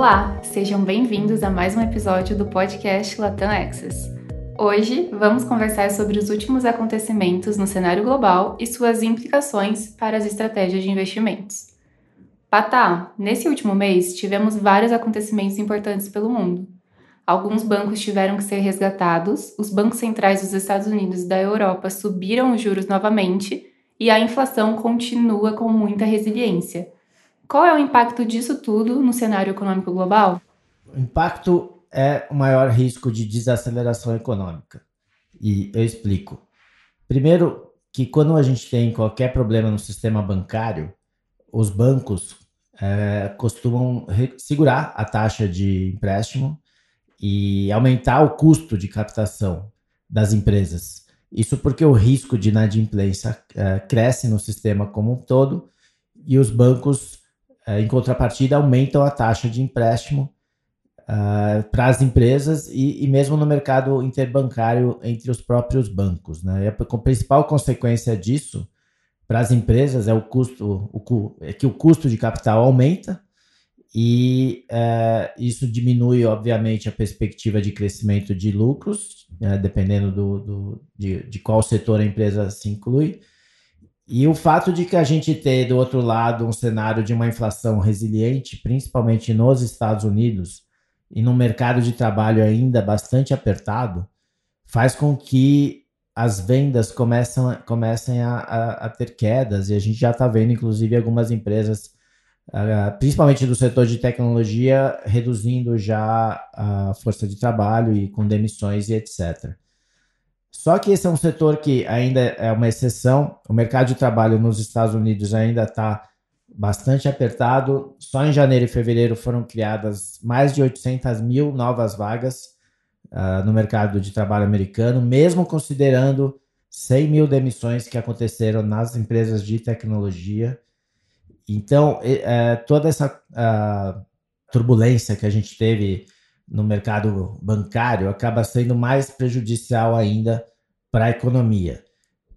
Olá, sejam bem-vindos a mais um episódio do podcast Latam Access. Hoje vamos conversar sobre os últimos acontecimentos no cenário global e suas implicações para as estratégias de investimentos. Patá, nesse último mês tivemos vários acontecimentos importantes pelo mundo. Alguns bancos tiveram que ser resgatados, os bancos centrais dos Estados Unidos e da Europa subiram os juros novamente e a inflação continua com muita resiliência. Qual é o impacto disso tudo no cenário econômico global? O impacto é o maior risco de desaceleração econômica. E eu explico. Primeiro, que quando a gente tem qualquer problema no sistema bancário, os bancos é, costumam segurar a taxa de empréstimo e aumentar o custo de captação das empresas. Isso porque o risco de inadimplência é, cresce no sistema como um todo e os bancos, em contrapartida, aumentam a taxa de empréstimo uh, para as empresas e, e, mesmo no mercado interbancário entre os próprios bancos. Né? E a, principal consequência disso para as empresas é o custo, o, é que o custo de capital aumenta e é, isso diminui, obviamente, a perspectiva de crescimento de lucros, né, dependendo do, do de, de, qual setor a empresa se inclui. E o fato de que a gente ter do outro lado um cenário de uma inflação resiliente, principalmente nos Estados Unidos, e num mercado de trabalho ainda bastante apertado, faz com que as vendas comecem a, a, a, ter quedas, e a gente já está vendo, inclusive, algumas empresas, uh, principalmente do setor de tecnologia, reduzindo já a força de trabalho e com demissões e etc. Só que esse é um setor que ainda é uma exceção. O mercado de trabalho nos Estados Unidos ainda está bastante apertado. Só em janeiro e fevereiro foram criadas mais de 800 mil novas vagas uh, no mercado de trabalho americano, mesmo considerando 100 mil demissões que aconteceram nas empresas de tecnologia. Então, uh, toda essa uh, turbulência que a gente teve no mercado bancário acaba sendo mais prejudicial ainda para a economia,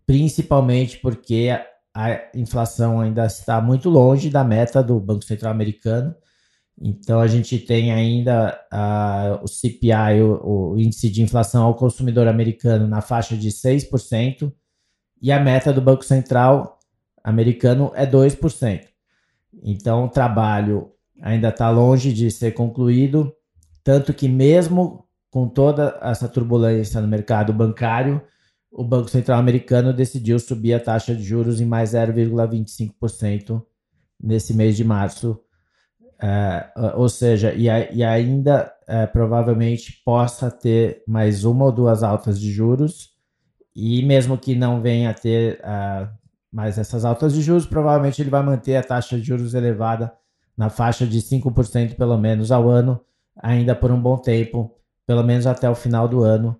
principalmente porque a inflação ainda está muito longe da meta do Banco Central americano então a gente tem ainda o CPI, o, o, índice de inflação ao consumidor americano, na faixa de 6%, e a meta do Banco Central americano é 2%. Então o trabalho ainda está longe de ser concluído, tanto que mesmo com toda essa turbulência no mercado bancário, o Banco Central americano decidiu subir a taxa de juros em mais 0,25% nesse mês de março. É, ou seja, e, e ainda é, provavelmente possa ter mais uma ou duas altas de juros, e mesmo que não venha a ter uh, mais essas altas de juros, provavelmente ele vai manter a taxa de juros elevada na faixa de 5% pelo menos ao ano, ainda por um bom tempo, pelo menos até o final do ano,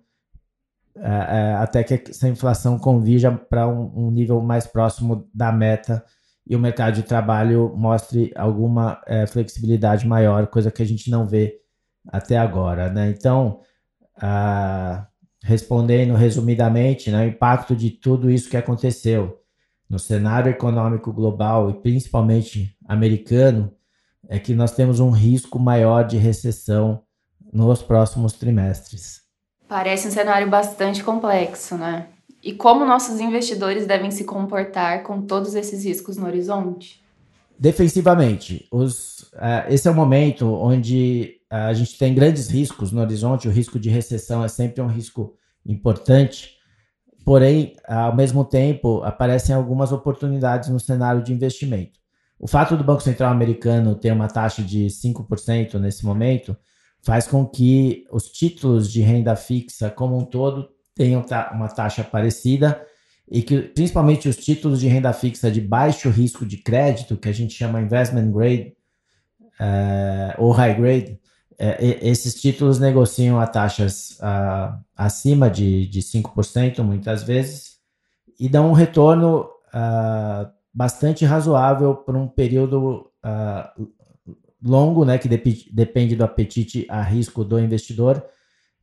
até que essa inflação convija para um, um nível mais próximo da meta e o mercado de trabalho mostre alguma é, flexibilidade maior, coisa que a gente não vê até agora. Né? Então, respondendo resumidamente, né, o impacto de tudo isso que aconteceu no cenário econômico global e principalmente americano é que nós temos um risco maior de recessão nos próximos trimestres. Parece um cenário bastante complexo, né? E como nossos investidores devem se comportar com todos esses riscos no horizonte? Defensivamente, os, uh, esse é o momento onde uh, a gente tem grandes riscos no horizonte. O risco de recessão é sempre um risco importante, porém, ao mesmo tempo, aparecem algumas oportunidades no cenário de investimento. O fato do Banco Central americano ter uma taxa de 5% nesse momento faz com que os títulos de renda fixa como um todo tenham uma taxa parecida e que principalmente os títulos de renda fixa de baixo risco de crédito, que a gente chama investment grade uh, ou high grade, uh, esses títulos negociam a taxas uh, acima de, de 5% muitas vezes e dão um retorno bastante razoável por um período longo, né, que dep depende do apetite a risco do investidor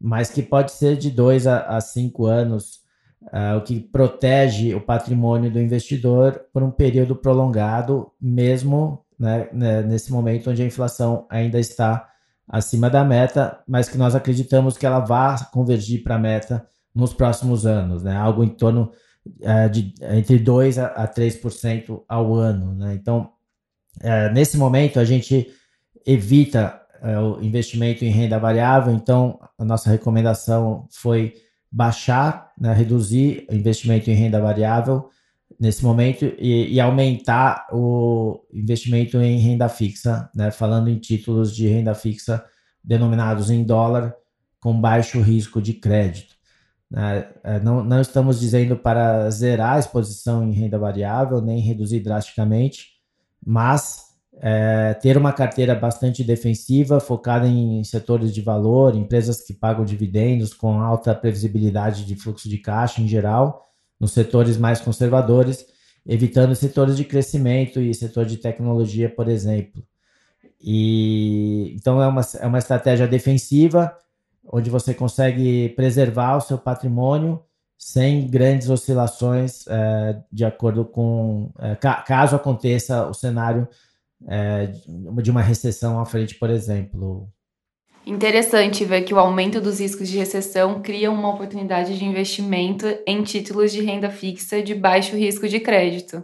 mas que pode ser de dois a, a cinco anos, uh, o que protege o patrimônio do investidor por um período prolongado, mesmo né, né, nesse momento onde a inflação ainda está acima da meta, mas que nós acreditamos que ela vá convergir para a meta nos próximos anos, né? Algo em torno é, de entre 2 a, 3% ao ano, né? Então, é, nesse momento a gente evita é, o investimento em renda variável, então a nossa recomendação foi baixar, né, reduzir o investimento em renda variável nesse momento e, e, aumentar o investimento em renda fixa, né, falando em títulos de renda fixa denominados em dólar com baixo risco de crédito. Né. É, não, não estamos dizendo para zerar a exposição em renda variável, nem reduzir drasticamente, mas é, ter uma carteira bastante defensiva, focada em setores de valor, empresas que pagam dividendos com alta previsibilidade de fluxo de caixa em geral, nos setores mais conservadores, evitando setores de crescimento e setor de tecnologia, por exemplo. E então é uma, é uma estratégia defensiva, onde você consegue preservar o seu patrimônio sem grandes oscilações é, de acordo com é, ca, caso aconteça o cenário é, de uma recessão à frente, por exemplo. Interessante ver que o aumento dos riscos de recessão cria uma oportunidade de investimento em títulos de renda fixa de baixo risco de crédito.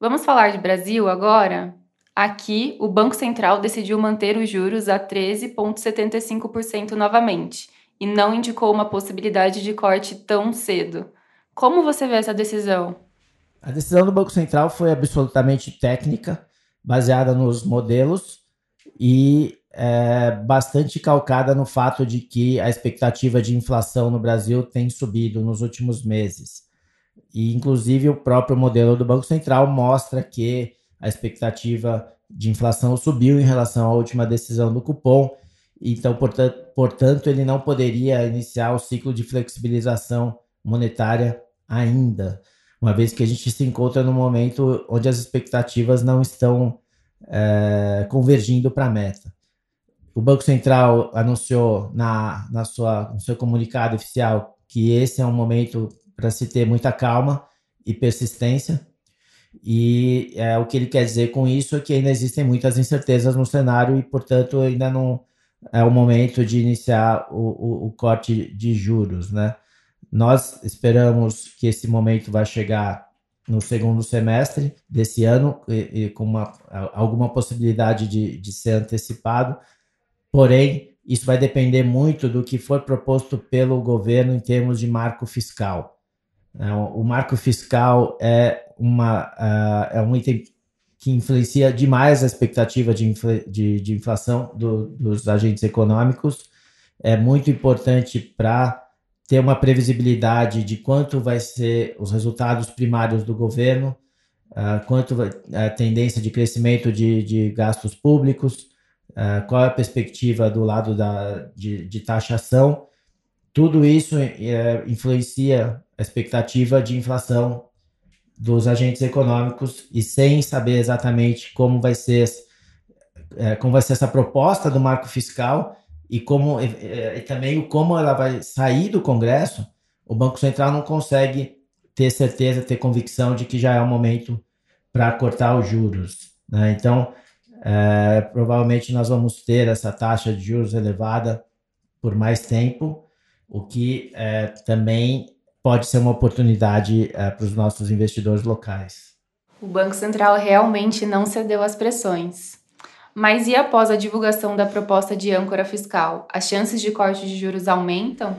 Vamos falar de Brasil agora? Aqui, o Banco Central decidiu manter os juros a 13,75% novamente e não indicou uma possibilidade de corte tão cedo. Como você vê essa decisão? A decisão do Banco Central foi absolutamente técnica baseada nos modelos e é, bastante calcada no fato de que a expectativa de inflação no Brasil tem subido nos últimos meses. E, inclusive, o próprio modelo do Banco Central mostra que a expectativa de inflação subiu em relação à última decisão do cupom. Então, portanto, portanto ele não poderia iniciar o ciclo de flexibilização monetária ainda uma vez que a gente se encontra no momento onde as expectativas não estão é, convergindo para a meta. O Banco Central anunciou na, na sua, no seu comunicado oficial que esse é um momento para se ter muita calma e persistência. E é, o que ele quer dizer com isso é que ainda existem muitas incertezas no cenário e, portanto, ainda não é o momento de iniciar o, o, o corte de juros, né? Nós esperamos que esse momento vai chegar no segundo semestre desse ano, e, e com uma, alguma possibilidade de, de ser antecipado. Porém, isso vai depender muito do que for proposto pelo governo em termos de marco fiscal. É, o marco fiscal é, uma, uh, é um item que influencia demais a expectativa de, infla, de, de inflação do, dos agentes econômicos. É muito importante para ter uma previsibilidade de quanto vai ser os resultados primários do governo, uh, quanto vai, a tendência de crescimento de, de gastos públicos, uh, qual é a perspectiva do lado da, de, de taxação. Tudo isso uh, influencia a expectativa de inflação dos agentes econômicos e sem saber exatamente como vai ser, eh, como vai ser essa proposta do marco fiscal, e como e, também o como ela vai sair do Congresso, o Banco Central não consegue ter certeza, ter convicção de que já é o momento para cortar os juros. Né? Então, é, provavelmente nós vamos ter essa taxa de juros elevada por mais tempo, o que é, também pode ser uma oportunidade é, para os nossos investidores locais. O Banco Central realmente não cedeu às pressões. Mas e após a divulgação da proposta de âncora fiscal, as chances de corte de juros aumentam?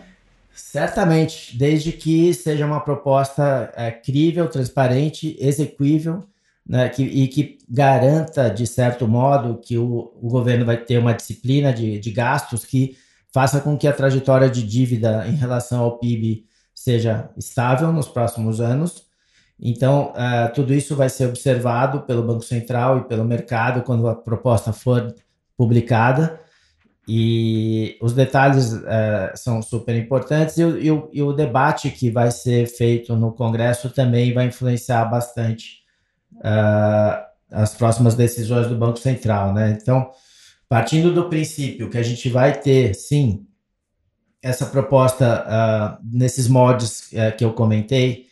Certamente, desde que seja uma proposta é, crível, transparente, execuível, né, que, e que garanta, de certo modo, que o, o governo vai ter uma disciplina de, de gastos que faça com que a trajetória de dívida em relação ao PIB seja estável nos próximos anos então, uh, tudo isso vai ser observado pelo Banco Central e pelo mercado quando a proposta for publicada. E os detalhes uh, são super importantes e, e, o, e, o, debate que vai ser feito no Congresso também vai influenciar bastante uh, as próximas decisões do Banco Central. Né? Então, partindo do princípio que a gente vai ter, sim, essa proposta nesses mods que eu comentei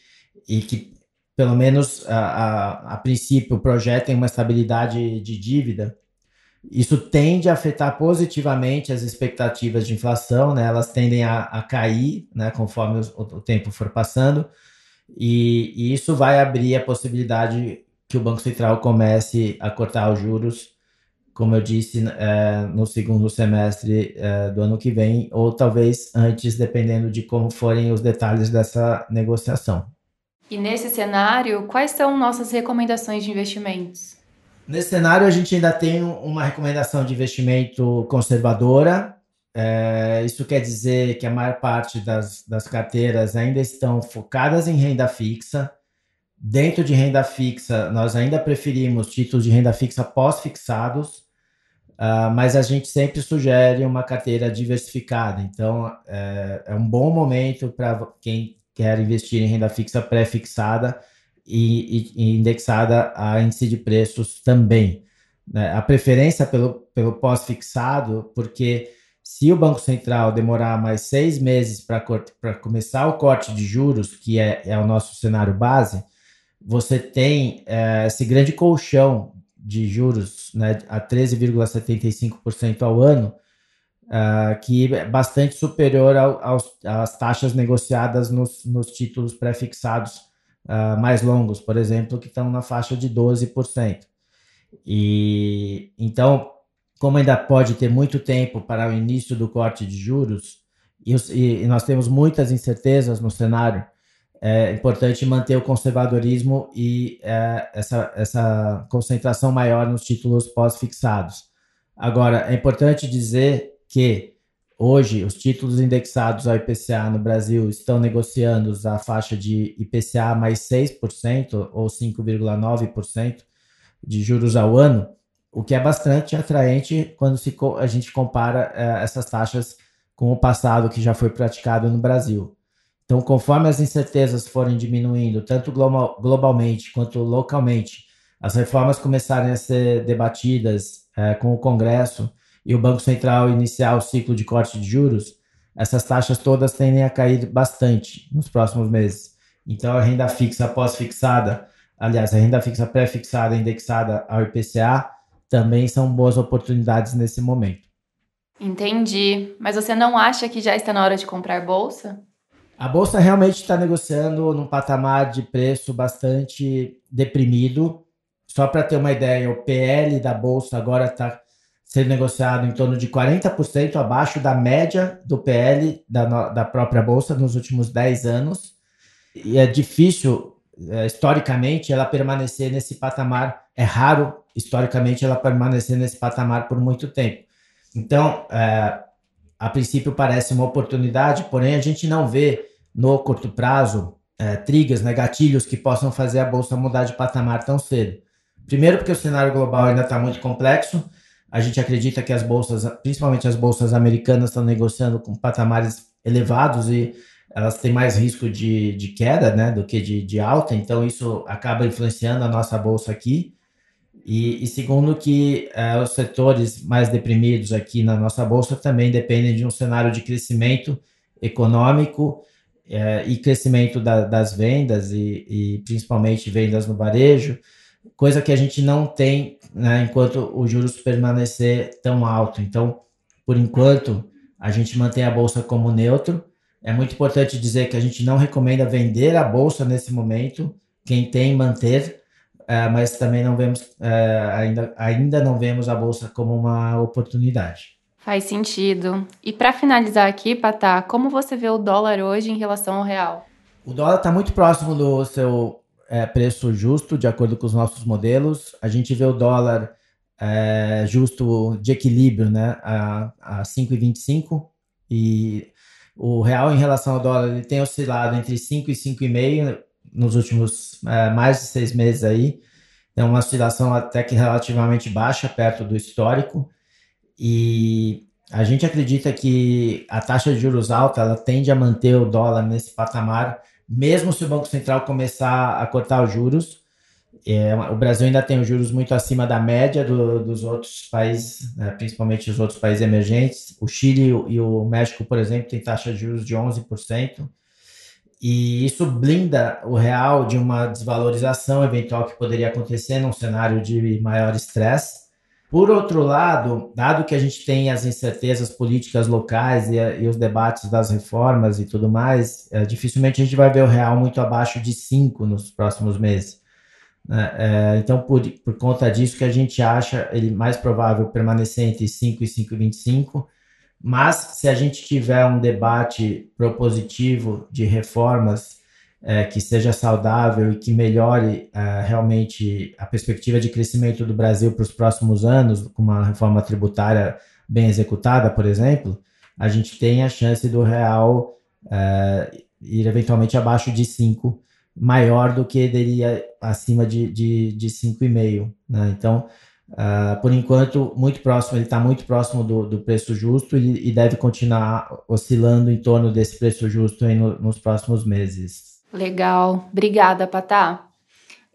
e que pelo menos a, a, a princípio, tem uma estabilidade de dívida, Isso tende a afetar positivamente as expectativas de inflação, né? elas tendem a, a cair né? conforme o, o, tempo for passando, e, e, isso vai abrir a possibilidade que o Banco Central comece a cortar os juros, como eu disse, é, no segundo semestre é, do ano que vem, ou talvez antes, dependendo de como forem os detalhes dessa negociação. E nesse cenário, quais são nossas recomendações de investimentos? Nesse cenário, a gente ainda tem uma recomendação de investimento conservadora. É, isso quer dizer que a maior parte das, das carteiras ainda estão focadas em renda fixa. Dentro de renda fixa, nós ainda preferimos títulos de renda fixa pós-fixados, uh, mas a gente sempre sugere uma carteira diversificada. Então, é, é um bom momento para quem quer investir em renda fixa pré-fixada e, e, indexada a índice de preços também. Né? A preferência pelo, pelo pós-fixado, porque se o Banco Central demorar mais seis meses para começar o corte de juros, que é, é o nosso cenário base, você tem é, esse grande colchão de juros né, a 13,75% ao ano, uh, que é bastante superior ao, aos, às taxas negociadas nos, nos títulos pré-fixados uh, mais longos, por exemplo, que estão na faixa de 12%. E então, como ainda pode ter muito tempo para o início do corte de juros, e, e nós temos muitas incertezas no cenário, é importante manter o conservadorismo e é, essa, essa concentração maior nos títulos pós-fixados. Agora, é importante dizer que Hoje, os títulos indexados ao IPCA no Brasil estão negociando a faixa de IPCA mais 6% ou 5,9% de juros ao ano, o que é bastante atraente quando se, a gente compara eh, essas taxas com o passado que já foi praticado no Brasil. Então, conforme as incertezas forem diminuindo, tanto global, globalmente quanto localmente, as reformas começarem a ser debatidas eh, com o Congresso e o Banco Central iniciar o ciclo de corte de juros, essas taxas todas tendem a cair bastante nos próximos meses. Então, a renda fixa pós-fixada, aliás, a renda fixa pré-fixada indexada ao IPCA, também são boas oportunidades nesse momento. Entendi. Mas você não acha que já está na hora de comprar bolsa? A bolsa realmente está negociando num patamar de preço bastante deprimido. Só para ter uma ideia, o PL da bolsa agora está ser negociado em torno de 40% abaixo da média do PL da, da própria Bolsa nos últimos 10 anos. E é difícil, é, historicamente, ela permanecer nesse patamar. É raro, historicamente, ela permanecer nesse patamar por muito tempo. Então, é, a princípio parece uma oportunidade, porém a gente não vê no curto prazo é, triggers, né, gatilhos que possam fazer a Bolsa mudar de patamar tão cedo. Primeiro, porque o cenário global ainda está muito complexo a gente acredita que as bolsas, principalmente as bolsas americanas, estão negociando com patamares elevados e elas têm mais risco de, de queda né, do que de, de alta, então isso acaba influenciando a nossa bolsa aqui. E, e segundo, que é, os setores mais deprimidos aqui na nossa bolsa também dependem de um cenário de crescimento econômico é, e crescimento da, das vendas e, e principalmente vendas no varejo coisa que a gente não tem né, enquanto o juros permanecer tão alto. Então, por enquanto, a gente mantém a bolsa como neutro. É muito importante dizer que a gente não recomenda vender a bolsa nesse momento. Quem tem, manter, é, mas também não vemos, é, ainda, ainda não vemos a bolsa como uma oportunidade. Faz sentido. E para finalizar aqui, Patá, como você vê o dólar hoje em relação ao real? O dólar está muito próximo do seu é, preço justo, de acordo com os nossos modelos. A gente vê o dólar é, justo de equilíbrio né, a, a 5,25 e o real em relação ao dólar ele tem oscilado entre 5 e 5,5 nos últimos é, mais de seis meses aí. É uma oscilação até que relativamente baixa, perto do histórico. E a gente acredita que a taxa de juros alta ela tende a manter o dólar nesse patamar mesmo se o Banco Central começar a cortar os juros. É, o Brasil ainda tem os juros muito acima da média do, dos outros países, né, principalmente os outros países emergentes. O Chile e o México, por exemplo, têm taxa de juros de 11%. E isso blinda o real de uma desvalorização eventual que poderia acontecer num cenário de maior estresse. Por outro lado, dado que a gente tem as incertezas políticas locais e, e os debates das reformas e tudo mais, é, dificilmente a gente vai ver o real muito abaixo de 5 nos próximos meses. É, então, por, por conta disso que a gente acha ele mais provável permanecer entre 5 e 5,25, mas se a gente tiver um debate propositivo de reformas é, que seja saudável e que melhore é, realmente a perspectiva de crescimento do Brasil para os próximos anos, com uma reforma tributária bem executada, por exemplo, a gente tem a chance do real é, ir eventualmente abaixo de 5, maior do que ele acima de, de, de 5,5. Né? Então, Uh, por enquanto, muito próximo, ele está muito próximo do, do preço justo e, e, deve continuar oscilando em torno desse preço justo no, nos próximos meses. Legal. Obrigada, Patá.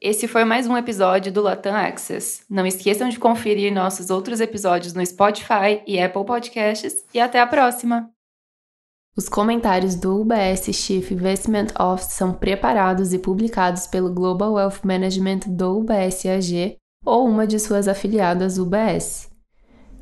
Esse foi mais um episódio do Latam Access. Não esqueçam de conferir nossos outros episódios no Spotify e Apple Podcasts e até a próxima! Os comentários do UBS Chief Investment Office são preparados e publicados pelo Global Wealth Management do UBS AG ou uma de suas afiliadas UBS.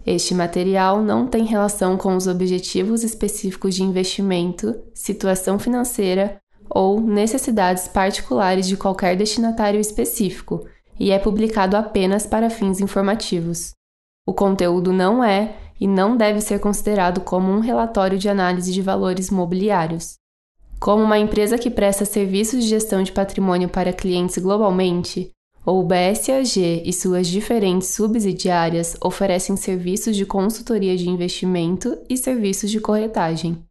Este material não tem relação com os objetivos específicos de investimento, situação financeira ou necessidades particulares de qualquer destinatário específico e é publicado apenas para fins informativos. O conteúdo não é e não deve ser considerado como um relatório de análise de valores mobiliários. Como uma empresa que presta serviços de gestão de patrimônio para clientes globalmente, o BSAG e suas diferentes subsidiárias oferecem serviços de consultoria de investimento e serviços de corretagem.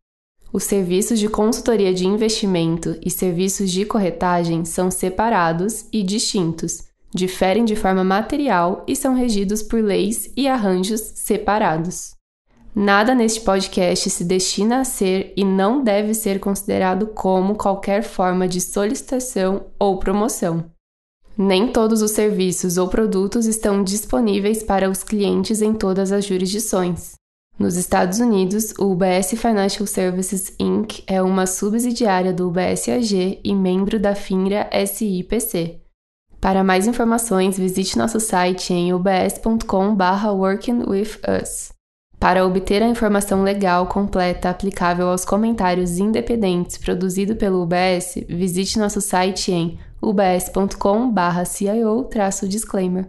Os serviços de consultoria de investimento e serviços de corretagem são separados e distintos, diferem de forma material e são regidos por leis e arranjos separados. Nada neste podcast se destina a ser e não deve ser considerado como qualquer forma de solicitação ou promoção. Nem todos os serviços ou produtos estão disponíveis para os clientes em todas as jurisdições. Nos Estados Unidos, o UBS Financial Services Inc. é uma subsidiária do UBS AG e membro da FINRA SIPC. Para mais informações, visite nosso site em ubs.com/workingwithus. Para obter a informação legal completa aplicável aos comentários independentes produzido pelo UBS, visite nosso site em ubs.com/cio-disclaimer.